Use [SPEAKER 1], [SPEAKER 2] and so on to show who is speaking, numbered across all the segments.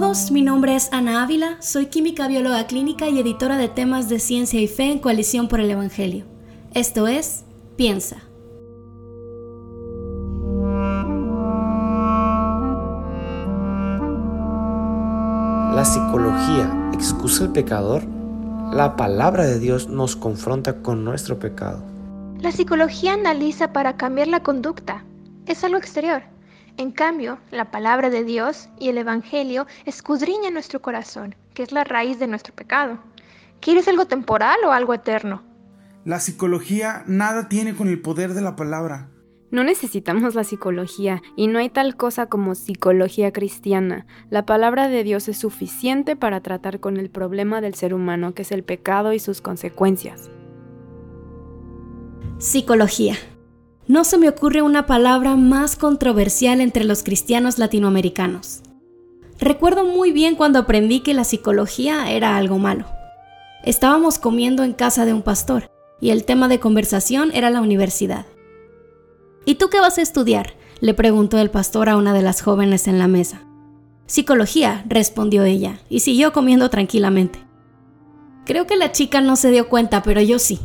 [SPEAKER 1] todos, mi nombre es Ana Ávila, soy química bióloga clínica y editora de temas de ciencia y fe en Coalición por el Evangelio. Esto es Piensa.
[SPEAKER 2] La psicología excusa el pecador. La palabra de Dios nos confronta con nuestro pecado.
[SPEAKER 3] La psicología analiza para cambiar la conducta. Es algo exterior. En cambio, la palabra de Dios y el Evangelio escudriñan nuestro corazón, que es la raíz de nuestro pecado. ¿Quieres algo temporal o algo eterno?
[SPEAKER 4] La psicología nada tiene con el poder de la palabra.
[SPEAKER 5] No necesitamos la psicología y no hay tal cosa como psicología cristiana. La palabra de Dios es suficiente para tratar con el problema del ser humano, que es el pecado y sus consecuencias.
[SPEAKER 1] Psicología. No se me ocurre una palabra más controversial entre los cristianos latinoamericanos. Recuerdo muy bien cuando aprendí que la psicología era algo malo. Estábamos comiendo en casa de un pastor y el tema de conversación era la universidad. ¿Y tú qué vas a estudiar? le preguntó el pastor a una de las jóvenes en la mesa. Psicología, respondió ella, y siguió comiendo tranquilamente. Creo que la chica no se dio cuenta, pero yo sí.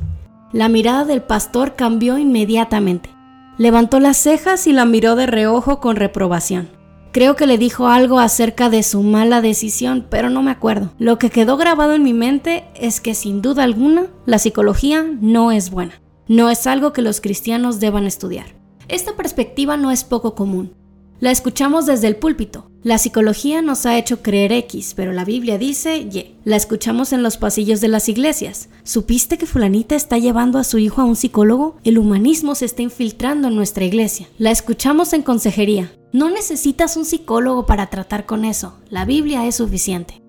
[SPEAKER 1] La mirada del pastor cambió inmediatamente. Levantó las cejas y la miró de reojo con reprobación. Creo que le dijo algo acerca de su mala decisión, pero no me acuerdo. Lo que quedó grabado en mi mente es que sin duda alguna la psicología no es buena. No es algo que los cristianos deban estudiar. Esta perspectiva no es poco común. La escuchamos desde el púlpito. La psicología nos ha hecho creer X, pero la Biblia dice Y. La escuchamos en los pasillos de las iglesias. ¿Supiste que fulanita está llevando a su hijo a un psicólogo? El humanismo se está infiltrando en nuestra iglesia. La escuchamos en consejería. No necesitas un psicólogo para tratar con eso. La Biblia es suficiente.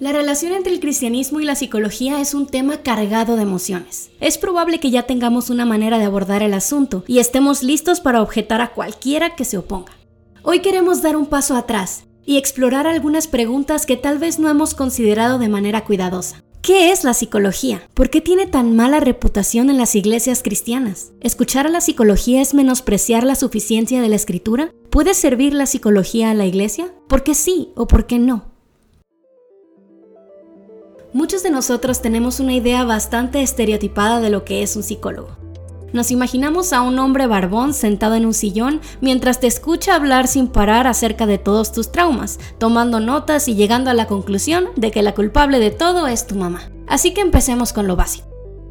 [SPEAKER 1] La relación entre el cristianismo y la psicología es un tema cargado de emociones. Es probable que ya tengamos una manera de abordar el asunto y estemos listos para objetar a cualquiera que se oponga. Hoy queremos dar un paso atrás y explorar algunas preguntas que tal vez no hemos considerado de manera cuidadosa. ¿Qué es la psicología? ¿Por qué tiene tan mala reputación en las iglesias cristianas? ¿Escuchar a la psicología es menospreciar la suficiencia de la escritura? ¿Puede servir la psicología a la iglesia? ¿Por qué sí o por qué no? Muchos de nosotros tenemos una idea bastante estereotipada de lo que es un psicólogo. Nos imaginamos a un hombre barbón sentado en un sillón mientras te escucha hablar sin parar acerca de todos tus traumas, tomando notas y llegando a la conclusión de que la culpable de todo es tu mamá. Así que empecemos con lo básico.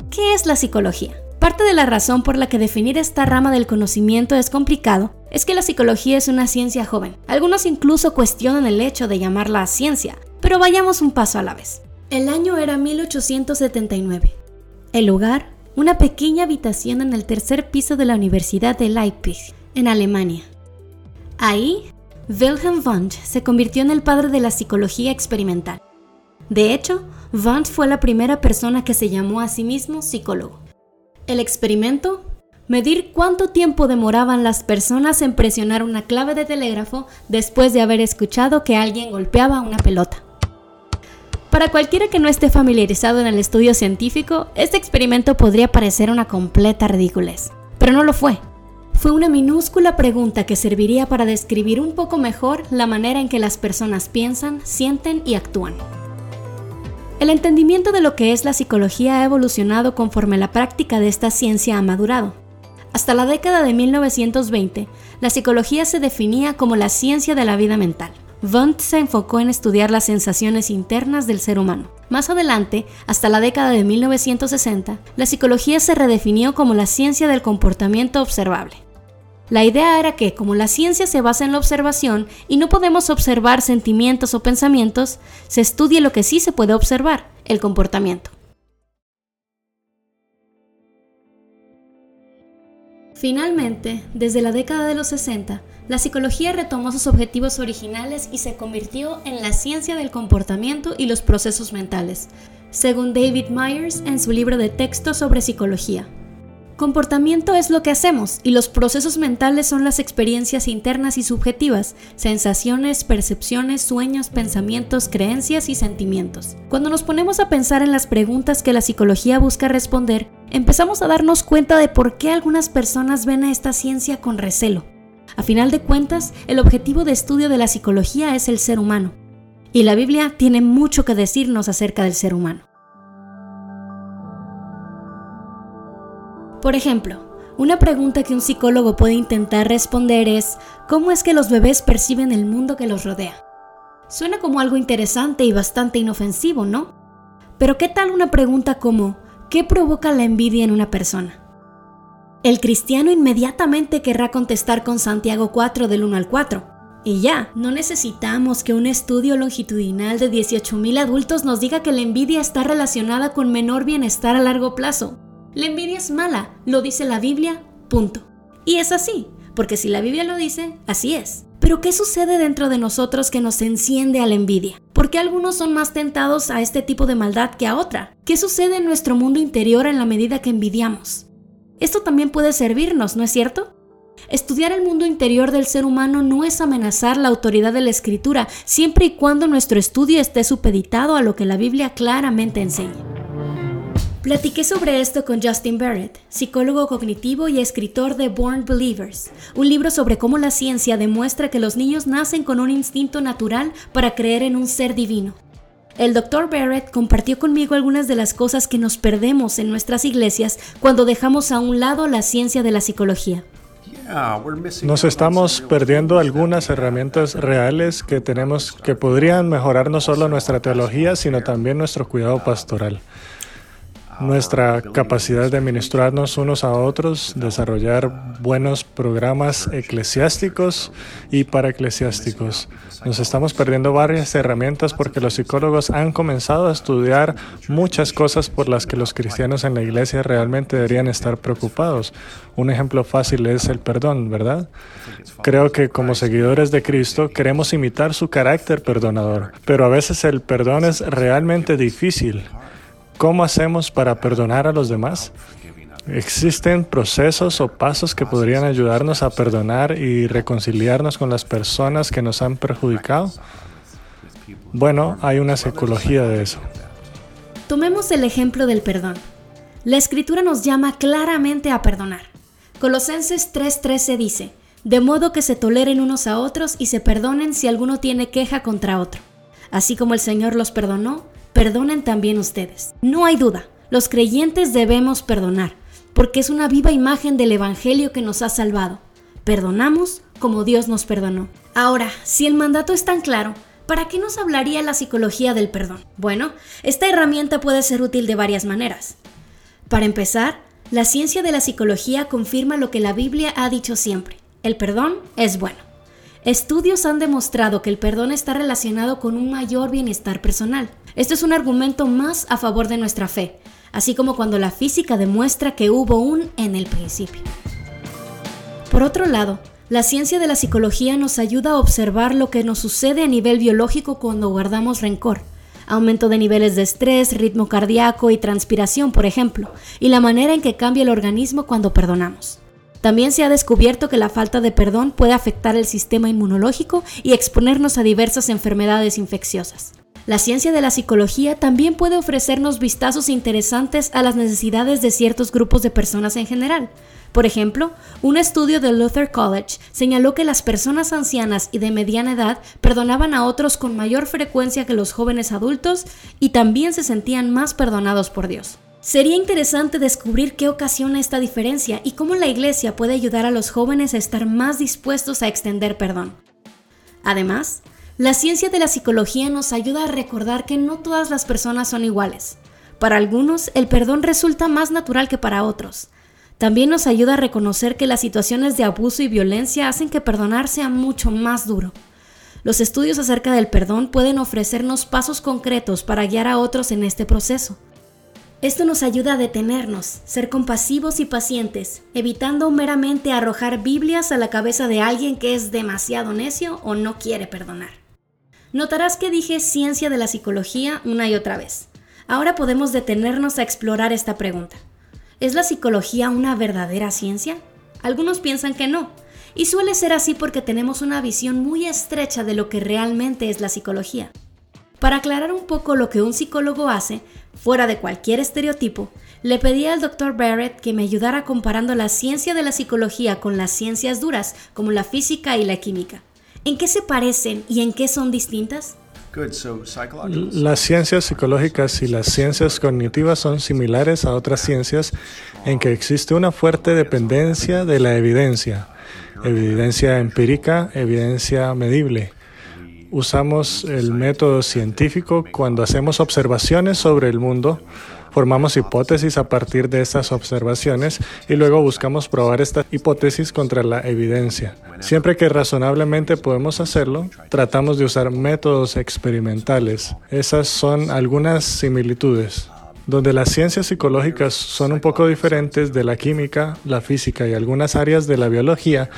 [SPEAKER 1] ¿Qué es la psicología? Parte de la razón por la que definir esta rama del conocimiento es complicado es que la psicología es una ciencia joven. Algunos incluso cuestionan el hecho de llamarla ciencia, pero vayamos un paso a la vez. El año era 1879. El lugar, una pequeña habitación en el tercer piso de la Universidad de Leipzig, en Alemania. Ahí, Wilhelm Wundt se convirtió en el padre de la psicología experimental. De hecho, Wundt fue la primera persona que se llamó a sí mismo psicólogo. El experimento, medir cuánto tiempo demoraban las personas en presionar una clave de telégrafo después de haber escuchado que alguien golpeaba una pelota. Para cualquiera que no esté familiarizado en el estudio científico, este experimento podría parecer una completa ridiculez, pero no lo fue. Fue una minúscula pregunta que serviría para describir un poco mejor la manera en que las personas piensan, sienten y actúan. El entendimiento de lo que es la psicología ha evolucionado conforme la práctica de esta ciencia ha madurado. Hasta la década de 1920, la psicología se definía como la ciencia de la vida mental. Wundt se enfocó en estudiar las sensaciones internas del ser humano. Más adelante, hasta la década de 1960, la psicología se redefinió como la ciencia del comportamiento observable. La idea era que, como la ciencia se basa en la observación y no podemos observar sentimientos o pensamientos, se estudie lo que sí se puede observar, el comportamiento. Finalmente, desde la década de los 60, la psicología retomó sus objetivos originales y se convirtió en la ciencia del comportamiento y los procesos mentales, según David Myers en su libro de texto sobre psicología. Comportamiento es lo que hacemos y los procesos mentales son las experiencias internas y subjetivas, sensaciones, percepciones, sueños, pensamientos, creencias y sentimientos. Cuando nos ponemos a pensar en las preguntas que la psicología busca responder, empezamos a darnos cuenta de por qué algunas personas ven a esta ciencia con recelo. A final de cuentas, el objetivo de estudio de la psicología es el ser humano. Y la Biblia tiene mucho que decirnos acerca del ser humano. Por ejemplo, una pregunta que un psicólogo puede intentar responder es, ¿cómo es que los bebés perciben el mundo que los rodea? Suena como algo interesante y bastante inofensivo, ¿no? Pero ¿qué tal una pregunta como, ¿qué provoca la envidia en una persona? El cristiano inmediatamente querrá contestar con Santiago 4 del 1 al 4. Y ya, no necesitamos que un estudio longitudinal de 18.000 adultos nos diga que la envidia está relacionada con menor bienestar a largo plazo. La envidia es mala, lo dice la Biblia, punto. Y es así, porque si la Biblia lo dice, así es. Pero ¿qué sucede dentro de nosotros que nos enciende a la envidia? ¿Por qué algunos son más tentados a este tipo de maldad que a otra? ¿Qué sucede en nuestro mundo interior en la medida que envidiamos? Esto también puede servirnos, ¿no es cierto? Estudiar el mundo interior del ser humano no es amenazar la autoridad de la escritura, siempre y cuando nuestro estudio esté supeditado a lo que la Biblia claramente enseña. Platiqué sobre esto con Justin Barrett, psicólogo cognitivo y escritor de Born Believers, un libro sobre cómo la ciencia demuestra que los niños nacen con un instinto natural para creer en un ser divino. El Dr. Barrett compartió conmigo algunas de las cosas que nos perdemos en nuestras iglesias cuando dejamos a un lado la ciencia de la psicología.
[SPEAKER 6] Nos estamos perdiendo algunas herramientas reales que tenemos que podrían mejorar no solo nuestra teología, sino también nuestro cuidado pastoral nuestra capacidad de administrarnos unos a otros, desarrollar buenos programas eclesiásticos y para eclesiásticos. Nos estamos perdiendo varias herramientas porque los psicólogos han comenzado a estudiar muchas cosas por las que los cristianos en la iglesia realmente deberían estar preocupados. Un ejemplo fácil es el perdón, ¿verdad? Creo que como seguidores de Cristo queremos imitar su carácter perdonador, pero a veces el perdón es realmente difícil. ¿Cómo hacemos para perdonar a los demás? ¿Existen procesos o pasos que podrían ayudarnos a perdonar y reconciliarnos con las personas que nos han perjudicado? Bueno, hay una psicología de eso.
[SPEAKER 1] Tomemos el ejemplo del perdón. La escritura nos llama claramente a perdonar. Colosenses 3:13 dice, de modo que se toleren unos a otros y se perdonen si alguno tiene queja contra otro. Así como el Señor los perdonó, perdonen también ustedes. No hay duda, los creyentes debemos perdonar, porque es una viva imagen del Evangelio que nos ha salvado. Perdonamos como Dios nos perdonó. Ahora, si el mandato es tan claro, ¿para qué nos hablaría la psicología del perdón? Bueno, esta herramienta puede ser útil de varias maneras. Para empezar, la ciencia de la psicología confirma lo que la Biblia ha dicho siempre. El perdón es bueno. Estudios han demostrado que el perdón está relacionado con un mayor bienestar personal. Esto es un argumento más a favor de nuestra fe, así como cuando la física demuestra que hubo un en el principio. Por otro lado, la ciencia de la psicología nos ayuda a observar lo que nos sucede a nivel biológico cuando guardamos rencor. Aumento de niveles de estrés, ritmo cardíaco y transpiración, por ejemplo, y la manera en que cambia el organismo cuando perdonamos. También se ha descubierto que la falta de perdón puede afectar el sistema inmunológico y exponernos a diversas enfermedades infecciosas. La ciencia de la psicología también puede ofrecernos vistazos interesantes a las necesidades de ciertos grupos de personas en general. Por ejemplo, un estudio de Luther College señaló que las personas ancianas y de mediana edad perdonaban a otros con mayor frecuencia que los jóvenes adultos y también se sentían más perdonados por Dios. Sería interesante descubrir qué ocasiona esta diferencia y cómo la Iglesia puede ayudar a los jóvenes a estar más dispuestos a extender perdón. Además, la ciencia de la psicología nos ayuda a recordar que no todas las personas son iguales. Para algunos, el perdón resulta más natural que para otros. También nos ayuda a reconocer que las situaciones de abuso y violencia hacen que perdonar sea mucho más duro. Los estudios acerca del perdón pueden ofrecernos pasos concretos para guiar a otros en este proceso. Esto nos ayuda a detenernos, ser compasivos y pacientes, evitando meramente arrojar Biblias a la cabeza de alguien que es demasiado necio o no quiere perdonar. Notarás que dije ciencia de la psicología una y otra vez. Ahora podemos detenernos a explorar esta pregunta. ¿Es la psicología una verdadera ciencia? Algunos piensan que no, y suele ser así porque tenemos una visión muy estrecha de lo que realmente es la psicología. Para aclarar un poco lo que un psicólogo hace, fuera de cualquier estereotipo, le pedí al Dr. Barrett que me ayudara comparando la ciencia de la psicología con las ciencias duras, como la física y la química. ¿En qué se parecen y en qué son distintas?
[SPEAKER 6] Las ciencias psicológicas y las ciencias cognitivas son similares a otras ciencias en que existe una fuerte dependencia de la evidencia, evidencia empírica, evidencia medible. Usamos el método científico cuando hacemos observaciones sobre el mundo Formamos hipótesis a partir de estas observaciones y luego buscamos probar esta hipótesis contra la evidencia. Siempre que razonablemente podemos hacerlo, tratamos de usar métodos experimentales. Esas son algunas similitudes. Donde las ciencias psicológicas son un poco diferentes de la química, la física y algunas áreas de la biología,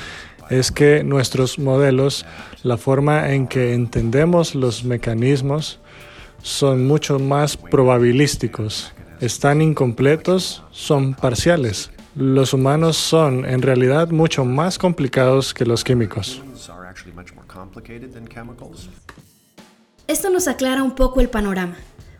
[SPEAKER 6] es que nuestros modelos, la forma en que entendemos los mecanismos, son mucho más probabilísticos están incompletos, son parciales. Los humanos son en realidad mucho más complicados que los químicos.
[SPEAKER 1] Esto nos aclara un poco el panorama.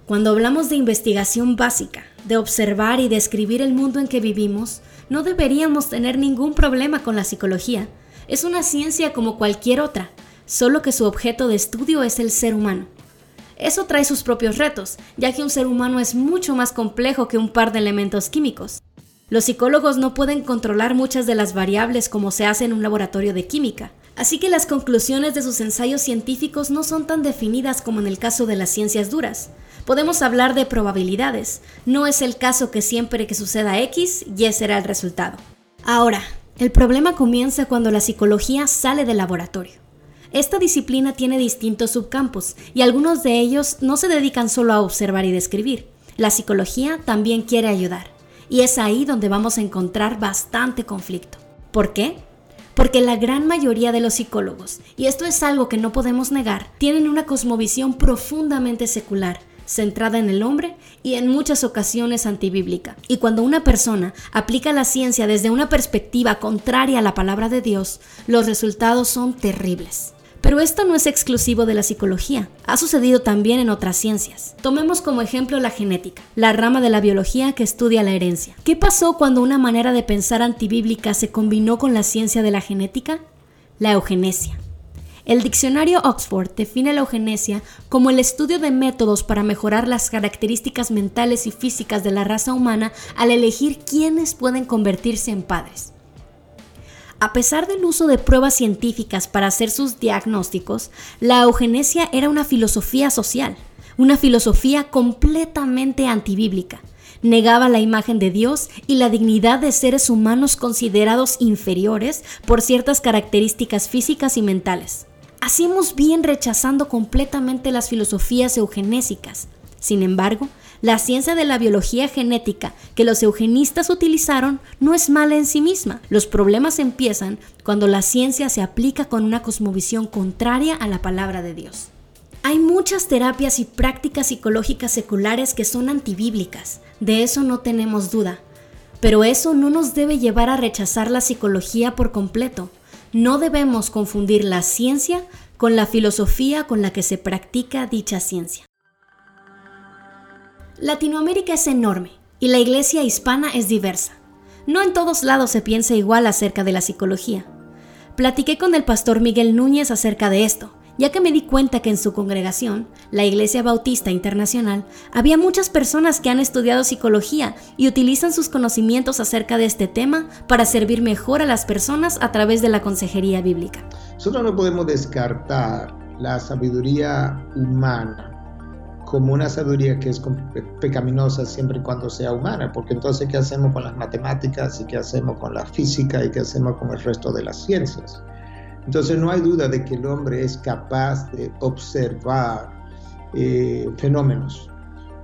[SPEAKER 1] Cuando hablamos de investigación básica, de observar y describir el mundo en que vivimos, no deberíamos tener ningún problema con la psicología. Es una ciencia como cualquier otra, solo que su objeto de estudio es el ser humano. Eso trae sus propios retos, ya que un ser humano es mucho más complejo que un par de elementos químicos. Los psicólogos no pueden controlar muchas de las variables como se hace en un laboratorio de química, así que las conclusiones de sus ensayos científicos no son tan definidas como en el caso de las ciencias duras. Podemos hablar de probabilidades, no es el caso que siempre que suceda X, Y será el resultado. Ahora, el problema comienza cuando la psicología sale del laboratorio. Esta disciplina tiene distintos subcampos y algunos de ellos no se dedican solo a observar y describir. La psicología también quiere ayudar y es ahí donde vamos a encontrar bastante conflicto. ¿Por qué? Porque la gran mayoría de los psicólogos, y esto es algo que no podemos negar, tienen una cosmovisión profundamente secular, centrada en el hombre y en muchas ocasiones antibíblica. Y cuando una persona aplica la ciencia desde una perspectiva contraria a la palabra de Dios, los resultados son terribles. Pero esto no es exclusivo de la psicología, ha sucedido también en otras ciencias. Tomemos como ejemplo la genética, la rama de la biología que estudia la herencia. ¿Qué pasó cuando una manera de pensar antibíblica se combinó con la ciencia de la genética? La eugenesia. El diccionario Oxford define la eugenesia como el estudio de métodos para mejorar las características mentales y físicas de la raza humana al elegir quiénes pueden convertirse en padres. A pesar del uso de pruebas científicas para hacer sus diagnósticos, la eugenesia era una filosofía social, una filosofía completamente antibíblica. Negaba la imagen de Dios y la dignidad de seres humanos considerados inferiores por ciertas características físicas y mentales. Hacemos bien rechazando completamente las filosofías eugenésicas. Sin embargo, la ciencia de la biología genética que los eugenistas utilizaron no es mala en sí misma. Los problemas empiezan cuando la ciencia se aplica con una cosmovisión contraria a la palabra de Dios. Hay muchas terapias y prácticas psicológicas seculares que son antibíblicas, de eso no tenemos duda. Pero eso no nos debe llevar a rechazar la psicología por completo. No debemos confundir la ciencia con la filosofía con la que se practica dicha ciencia. Latinoamérica es enorme y la iglesia hispana es diversa. No en todos lados se piensa igual acerca de la psicología. Platiqué con el pastor Miguel Núñez acerca de esto, ya que me di cuenta que en su congregación, la Iglesia Bautista Internacional, había muchas personas que han estudiado psicología y utilizan sus conocimientos acerca de este tema para servir mejor a las personas a través de la consejería bíblica.
[SPEAKER 7] Nosotros no podemos descartar la sabiduría humana como una sabiduría que es pecaminosa siempre y cuando sea humana, porque entonces ¿qué hacemos con las matemáticas y qué hacemos con la física y qué hacemos con el resto de las ciencias? Entonces no hay duda de que el hombre es capaz de observar eh, fenómenos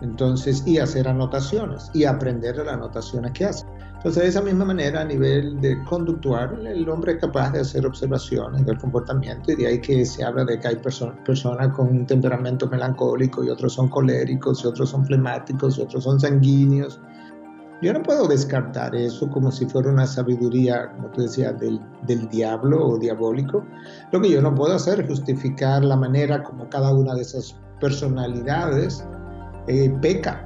[SPEAKER 7] entonces y hacer anotaciones y aprender de las anotaciones que hace. Entonces, de esa misma manera, a nivel de conductual, el hombre es capaz de hacer observaciones del comportamiento y de ahí que se habla de que hay personas con un temperamento melancólico y otros son coléricos y otros son flemáticos y otros son sanguíneos. Yo no puedo descartar eso como si fuera una sabiduría, como tú decías, del, del diablo o diabólico. Lo que yo no puedo hacer es justificar la manera como cada una de esas personalidades eh, peca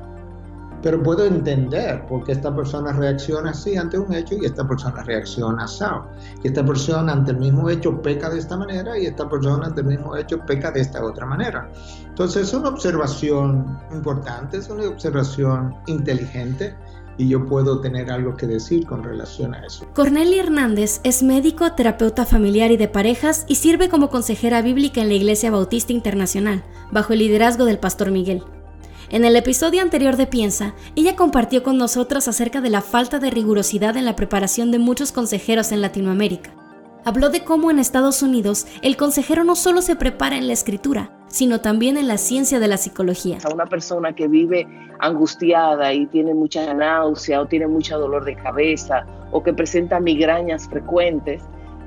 [SPEAKER 7] pero puedo entender por qué esta persona reacciona así ante un hecho y esta persona reacciona así. Y esta persona ante el mismo hecho peca de esta manera y esta persona ante el mismo hecho peca de esta otra manera. Entonces es una observación importante, es una observación inteligente y yo puedo tener algo que decir con relación a eso.
[SPEAKER 1] Cornelia Hernández es médico, terapeuta familiar y de parejas y sirve como consejera bíblica en la Iglesia Bautista Internacional, bajo el liderazgo del pastor Miguel. En el episodio anterior de Piensa, ella compartió con nosotros acerca de la falta de rigurosidad en la preparación de muchos consejeros en Latinoamérica. Habló de cómo en Estados Unidos el consejero no solo se prepara en la escritura, sino también en la ciencia de la psicología.
[SPEAKER 8] A una persona que vive angustiada y tiene mucha náusea o tiene mucho dolor de cabeza o que presenta migrañas frecuentes,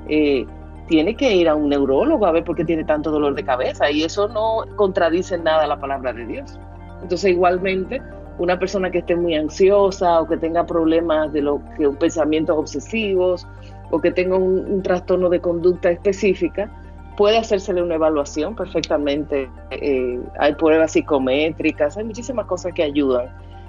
[SPEAKER 8] eh, tiene que ir a un neurólogo a ver por qué tiene tanto dolor de cabeza y eso no contradice nada la palabra de Dios. Entonces igualmente una persona que esté muy ansiosa o que tenga problemas de lo que pensamientos obsesivos o que tenga un trastorno de conducta específica, puede hacérsele una evaluación perfectamente. Eh, hay pruebas psicométricas, hay muchísimas cosas que ayudan.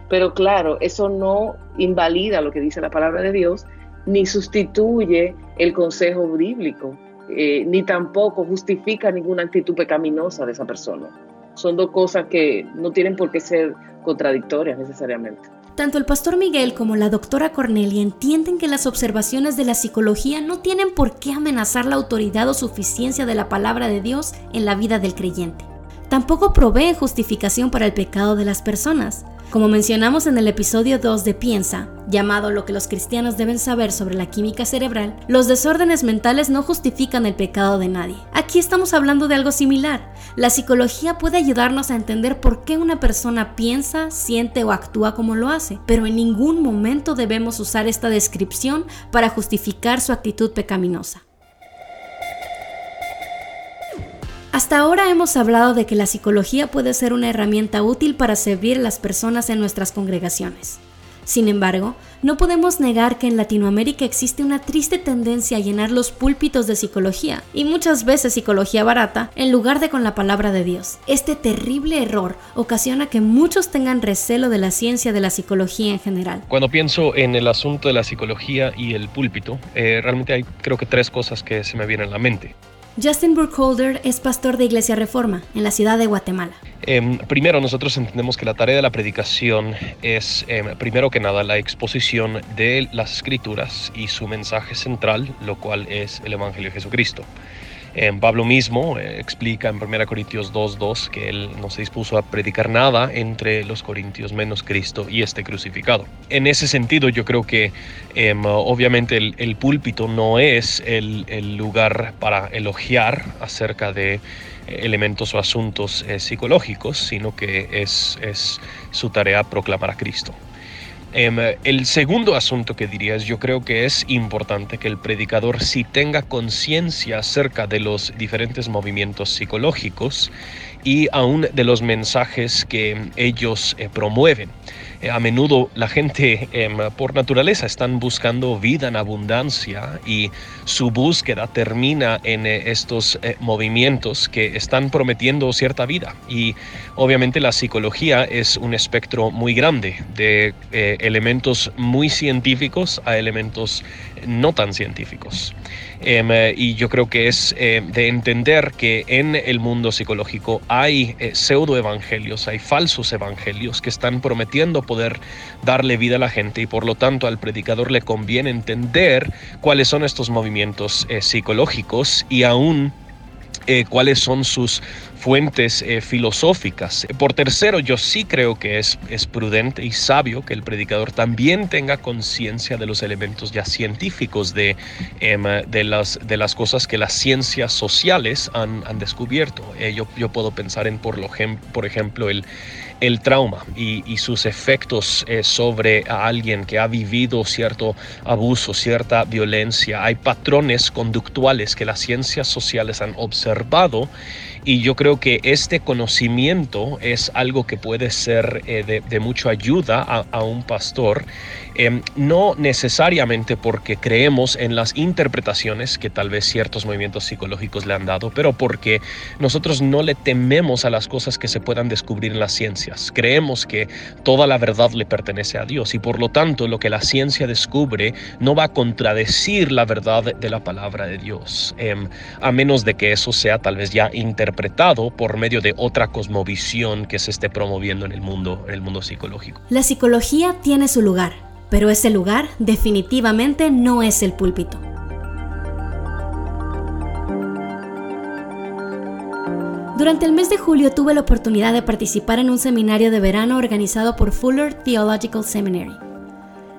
[SPEAKER 8] Pero claro, eso no invalida lo que dice la palabra de Dios, ni sustituye el consejo bíblico, eh, ni tampoco justifica ninguna actitud pecaminosa de esa persona. Son dos cosas que no tienen por qué ser contradictorias necesariamente.
[SPEAKER 1] Tanto el pastor Miguel como la doctora Cornelia entienden que las observaciones de la psicología no tienen por qué amenazar la autoridad o suficiencia de la palabra de Dios en la vida del creyente. Tampoco proveen justificación para el pecado de las personas. Como mencionamos en el episodio 2 de Piensa, llamado Lo que los cristianos deben saber sobre la química cerebral, los desórdenes mentales no justifican el pecado de nadie. Aquí estamos hablando de algo similar. La psicología puede ayudarnos a entender por qué una persona piensa, siente o actúa como lo hace, pero en ningún momento debemos usar esta descripción para justificar su actitud pecaminosa. Hasta ahora hemos hablado de que la psicología puede ser una herramienta útil para servir a las personas en nuestras congregaciones. Sin embargo, no podemos negar que en Latinoamérica existe una triste tendencia a llenar los púlpitos de psicología, y muchas veces psicología barata, en lugar de con la palabra de Dios. Este terrible error ocasiona que muchos tengan recelo de la ciencia de la psicología en general.
[SPEAKER 9] Cuando pienso en el asunto de la psicología y el púlpito, eh, realmente hay creo que tres cosas que se me vienen a la mente.
[SPEAKER 1] Justin Burkholder es pastor de Iglesia Reforma en la ciudad de Guatemala.
[SPEAKER 9] Em, primero, nosotros entendemos que la tarea de la predicación es, em, primero que nada, la exposición de las escrituras y su mensaje central, lo cual es el Evangelio de Jesucristo. Pablo mismo eh, explica en 1 Corintios 2.2 que él no se dispuso a predicar nada entre los corintios menos Cristo y este crucificado. En ese sentido yo creo que em, obviamente el, púlpito no es el, lugar para elogiar acerca de eh, elementos o asuntos eh, psicológicos, sino que es, es su tarea proclamar a Cristo. Em, el segundo asunto que diría es, yo creo que es importante que el predicador sí tenga conciencia acerca de los diferentes movimientos psicológicos y aún de los mensajes que ellos eh, promueven. Eh, a menudo la gente em, por naturaleza están buscando vida en abundancia y su búsqueda termina en eh, estos eh, movimientos que están prometiendo cierta vida. Y obviamente la psicología es un espectro muy grande de elementos muy científicos a elementos no tan científicos. Em, y yo creo que es de entender que en el mundo psicológico hay pseudoevangelios, hay falsos evangelios que están prometiendo poder darle vida a la gente y por lo tanto al predicador le conviene entender cuáles son estos movimientos eh, psicológicos y aún eh, cuáles son sus fuentes eh, filosóficas. Por tercero, yo sí creo que es, es prudente y sabio que el predicador también tenga conciencia de los elementos ya científicos de, em, de, las, de las cosas que las ciencias sociales han, han descubierto. yo, yo puedo pensar en, por, lo, por ejemplo, el, el trauma y, sus efectos eh, sobre a alguien que ha vivido cierto abuso, cierta violencia. Hay patrones conductuales que las ciencias sociales han observado y yo creo que este conocimiento es algo que puede ser eh, de, mucha ayuda a, un pastor, em, no necesariamente porque creemos en las interpretaciones que tal vez ciertos movimientos psicológicos le han dado, pero porque nosotros no le tememos a las cosas que se puedan descubrir en las ciencias. Creemos que toda la verdad le pertenece a Dios y por lo tanto lo que la ciencia descubre no va a contradecir la verdad de la palabra de Dios, em, a menos de que eso sea tal vez ya interpretado por medio de otra cosmovisión que se esté promoviendo en el mundo, en el mundo psicológico.
[SPEAKER 1] La psicología tiene su lugar, pero ese lugar definitivamente no es el púlpito. Durante el mes de julio tuve la oportunidad de participar en un seminario de verano organizado por Fuller Theological Seminary.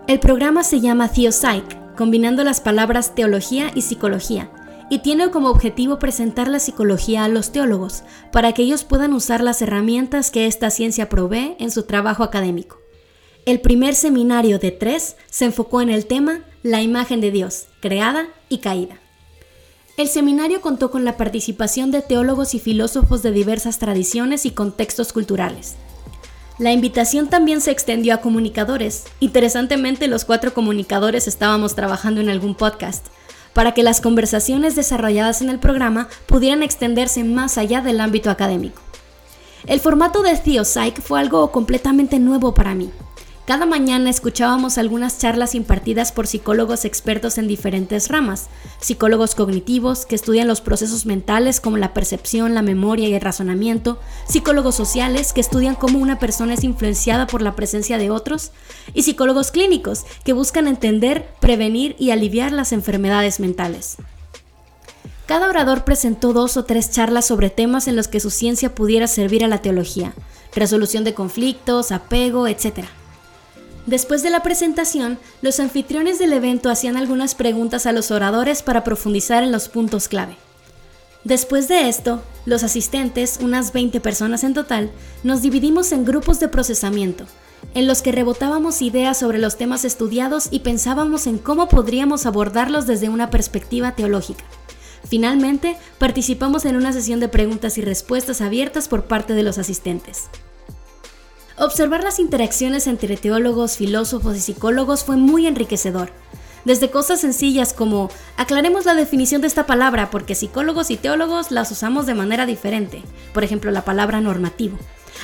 [SPEAKER 1] El programa se llama TheoPsych, combinando las palabras teología y psicología, y tiene como objetivo presentar la psicología a los teólogos, para que ellos puedan usar las herramientas que esta ciencia provee en su trabajo académico. El primer seminario de tres se enfocó en el tema La imagen de Dios, creada y caída. El seminario contó con la participación de teólogos y filósofos de diversas tradiciones y contextos culturales. La invitación también se extendió a comunicadores. Interesantemente, los cuatro comunicadores estábamos trabajando en algún podcast, para que las conversaciones desarrolladas en el programa pudieran extenderse más allá del ámbito académico. El formato de TheoPsych fue algo completamente nuevo para mí. Cada mañana escuchábamos algunas charlas impartidas por psicólogos expertos en diferentes ramas, psicólogos cognitivos que estudian los procesos mentales como la percepción, la memoria y el razonamiento, psicólogos sociales que estudian cómo una persona es influenciada por la presencia de otros, y psicólogos clínicos que buscan entender, prevenir y aliviar las enfermedades mentales. Cada orador presentó dos o tres charlas sobre temas en los que su ciencia pudiera servir a la teología, resolución de conflictos, apego, etc. Después de la presentación, los anfitriones del evento hacían algunas preguntas a los oradores para profundizar en los puntos clave. Después de esto, los asistentes, unas 20 personas en total, nos dividimos en grupos de procesamiento, en los que rebotábamos ideas sobre los temas estudiados y pensábamos en cómo podríamos abordarlos desde una perspectiva teológica. Finalmente, participamos en una sesión de preguntas y respuestas abiertas por parte de los asistentes. Observar las interacciones entre teólogos, filósofos y psicólogos fue muy enriquecedor. Desde cosas sencillas como aclaremos la definición de esta palabra porque psicólogos y teólogos las usamos de manera diferente, por ejemplo la palabra normativo,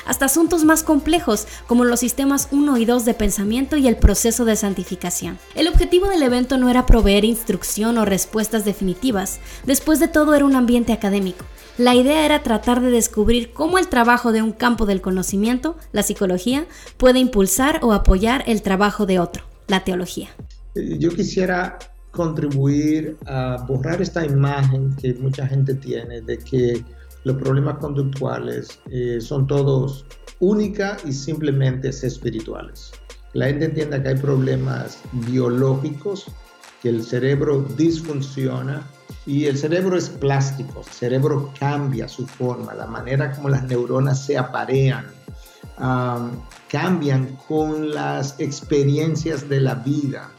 [SPEAKER 1] hasta asuntos más complejos como los sistemas 1 y 2 de pensamiento y el proceso de santificación. El objetivo del evento no era proveer instrucción o respuestas definitivas, después de todo era un ambiente académico. La idea era tratar de descubrir cómo el trabajo de un campo del conocimiento, la psicología, puede impulsar o apoyar el trabajo de otro, la teología.
[SPEAKER 7] Eh, yo quisiera contribuir a borrar esta imagen que mucha gente tiene de que los problemas conductuales eh, son todos única y simplemente espirituales. La gente entiende que hay problemas biológicos, que el cerebro disfunciona y el cerebro es plástico, el cerebro cambia su forma, la manera como las neuronas se aparean, cambian con las experiencias de la vida.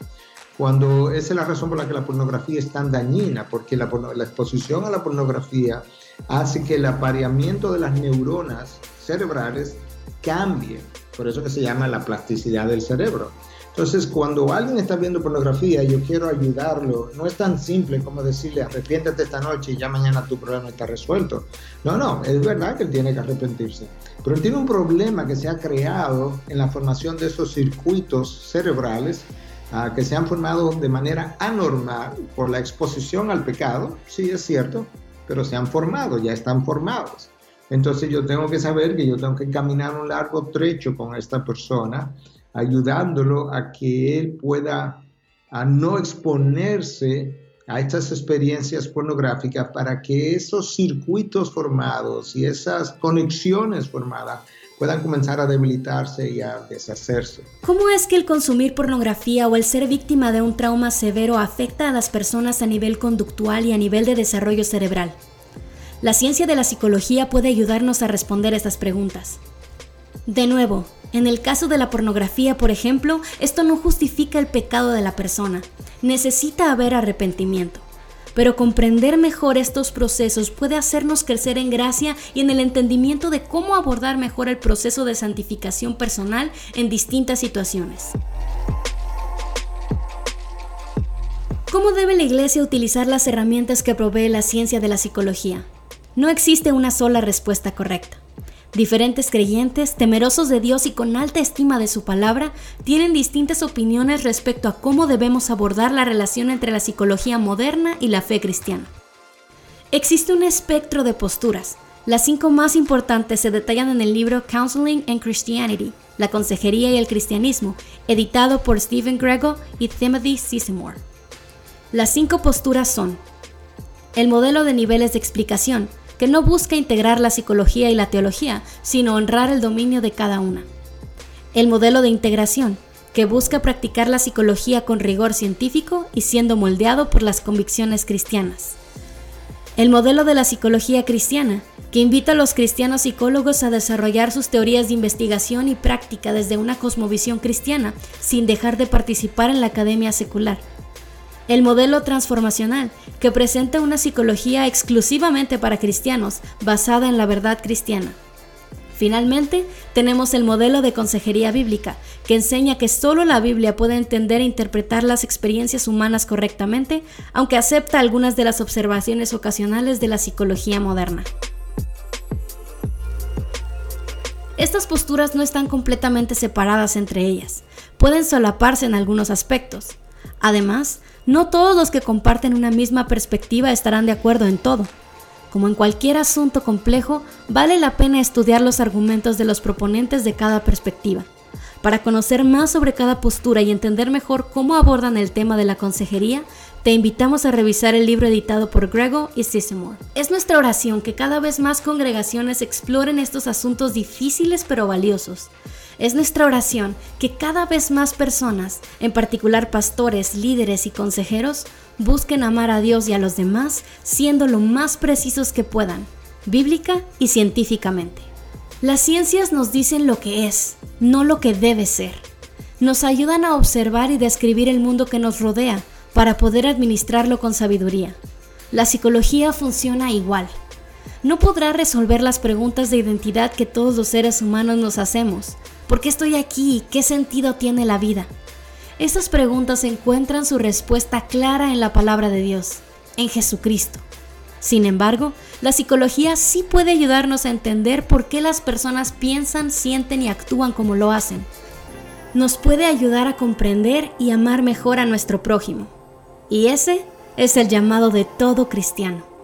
[SPEAKER 7] Cuando esa es la razón por la que la pornografía es tan dañina, porque la, la exposición a la pornografía hace que el apareamiento de las neuronas cerebrales cambie. Por eso que se llama la plasticidad del cerebro. Entonces, cuando alguien está viendo pornografía yo quiero ayudarlo, no es tan simple como decirle arrepiéntete esta noche y ya mañana tu problema está resuelto. No, no, es verdad que él tiene que arrepentirse. Pero él tiene un problema que se ha creado en la formación de esos circuitos cerebrales ah, que se han formado de manera anormal por la exposición al pecado, sí es cierto, pero se han formado, ya están formados. Entonces yo tengo que saber que yo tengo que caminar un largo trecho con esta persona ayudándolo a que él pueda a no exponerse a estas experiencias pornográficas para que esos circuitos formados y esas conexiones formadas puedan comenzar a debilitarse y a deshacerse.
[SPEAKER 1] ¿Cómo es que el consumir pornografía o el ser víctima de un trauma severo afecta a las personas a nivel conductual y a nivel de desarrollo cerebral? La ciencia de la psicología puede ayudarnos a responder estas preguntas. De nuevo, en el caso de la pornografía, por ejemplo, esto no justifica el pecado de la persona. Necesita haber arrepentimiento. pero comprender mejor estos procesos puede hacernos crecer en gracia y en el entendimiento de cómo abordar mejor el proceso de santificación personal en distintas situaciones. ¿Cómo debe la Iglesia utilizar las herramientas que provee la ciencia de la psicología? No existe una sola respuesta correcta. Diferentes creyentes, temerosos de Dios y con alta estima de su palabra, tienen distintas opiniones respecto a cómo debemos abordar la relación entre la psicología moderna y la fe cristiana. Existe un espectro de posturas. Las cinco más importantes se detallan en el libro Counseling and Christianity, la consejería y el cristianismo, editado por Stephen Grego y Timothy Seymour. Las cinco posturas son el modelo de niveles de explicación, que no busca integrar la psicología y la teología, sino honrar el dominio de cada una. El modelo de integración, que busca practicar la psicología con rigor científico y siendo moldeado por las convicciones cristianas. El modelo de la psicología cristiana, que invita a los cristianos psicólogos a desarrollar sus teorías de investigación y práctica desde una cosmovisión cristiana, sin dejar de participar en la academia secular el modelo transformacional, que presenta una psicología exclusivamente para cristianos, basada en la verdad cristiana. Finalmente, tenemos el modelo de consejería bíblica, que enseña que solo la Biblia puede entender e interpretar las experiencias humanas correctamente, aunque acepta algunas de las observaciones ocasionales de la psicología moderna. Estas posturas no están completamente separadas entre ellas, pueden solaparse en algunos aspectos. Además, no todos los que comparten una misma perspectiva estarán de acuerdo en todo. Como en cualquier asunto complejo, vale la pena estudiar los argumentos de los proponentes de cada perspectiva. Para conocer más sobre cada postura y entender mejor cómo abordan el tema de la consejería, te invitamos a revisar el libro editado por Grego y Sissemore. Es nuestra oración que cada vez más congregaciones exploren estos asuntos difíciles pero valiosos. Es nuestra oración que cada vez más personas, en particular pastores, líderes y consejeros, busquen amar a Dios y a los demás siendo lo más precisos que puedan, bíblica y científicamente. Las ciencias nos dicen lo que es, no lo que debe ser. Nos ayudan a observar y describir el mundo que nos rodea para poder administrarlo con sabiduría. La psicología funciona igual. No podrá resolver las preguntas de identidad que todos los seres humanos nos hacemos, ¿Por qué estoy aquí? ¿Qué sentido tiene la vida? Estas preguntas encuentran su respuesta clara en la palabra de Dios, en Jesucristo. Sin embargo, la psicología sí puede ayudarnos a entender por qué las personas piensan, sienten y actúan como lo hacen. Nos puede ayudar a comprender y amar mejor a nuestro prójimo. Y ese es el llamado de todo cristiano.